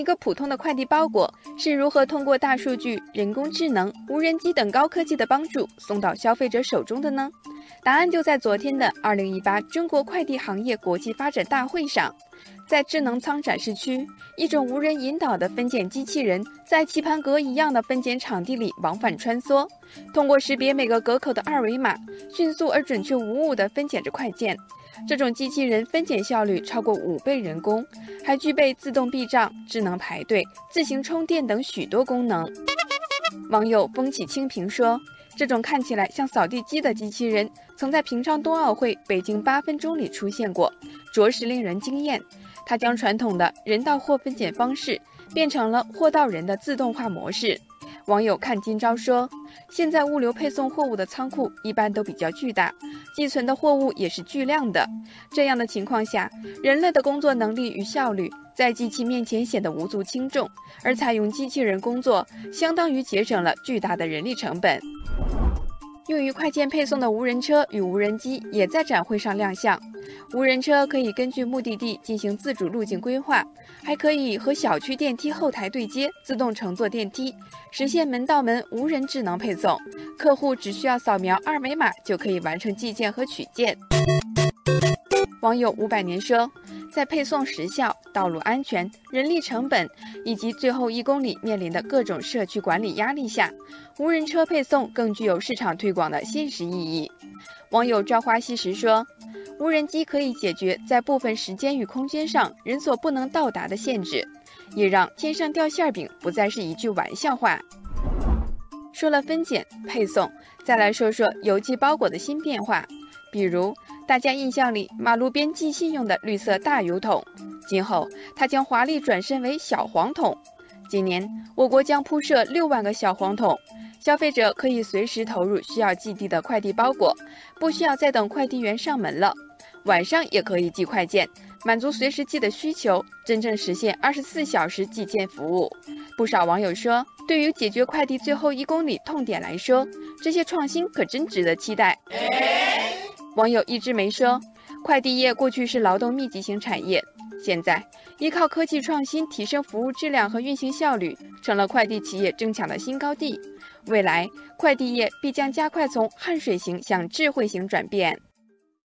一个普通的快递包裹是如何通过大数据、人工智能、无人机等高科技的帮助送到消费者手中的呢？答案就在昨天的二零一八中国快递行业国际发展大会上。在智能仓展示区，一种无人引导的分拣机器人在棋盘格一样的分拣场地里往返穿梭，通过识别每个格口的二维码，迅速而准确无误地分拣着快件。这种机器人分拣效率超过五倍人工，还具备自动避障、智能排队、自行充电等许多功能。网友风起清平说：“这种看起来像扫地机的机器人，曾在平昌冬奥会北京八分钟里出现过，着实令人惊艳。”它将传统的人到货分拣方式变成了货到人的自动化模式。网友看今朝说，现在物流配送货物的仓库一般都比较巨大，寄存的货物也是巨量的。这样的情况下，人类的工作能力与效率在机器面前显得无足轻重，而采用机器人工作，相当于节省了巨大的人力成本。用于快件配送的无人车与无人机也在展会上亮相。无人车可以根据目的地进行自主路径规划，还可以和小区电梯后台对接，自动乘坐电梯，实现门到门无人智能配送。客户只需要扫描二维码就可以完成寄件和取件。网友五百年说。在配送时效、道路安全、人力成本以及最后一公里面临的各种社区管理压力下，无人车配送更具有市场推广的现实意义。网友朝花夕拾说：“无人机可以解决在部分时间与空间上人所不能到达的限制，也让天上掉馅饼不再是一句玩笑话。”说了分拣配送，再来说说邮寄包裹的新变化，比如。大家印象里，马路边寄信用的绿色大邮筒，今后它将华丽转身为小黄桶。今年，我国将铺设六万个小黄桶，消费者可以随时投入需要寄递的快递包裹，不需要再等快递员上门了。晚上也可以寄快件，满足随时寄的需求，真正实现二十四小时寄件服务。不少网友说，对于解决快递最后一公里痛点来说，这些创新可真值得期待。网友一枝梅说：“快递业过去是劳动密集型产业，现在依靠科技创新提升服务质量和运行效率，成了快递企业争抢的新高地。未来，快递业必将加快从汗水型向智慧型转变。”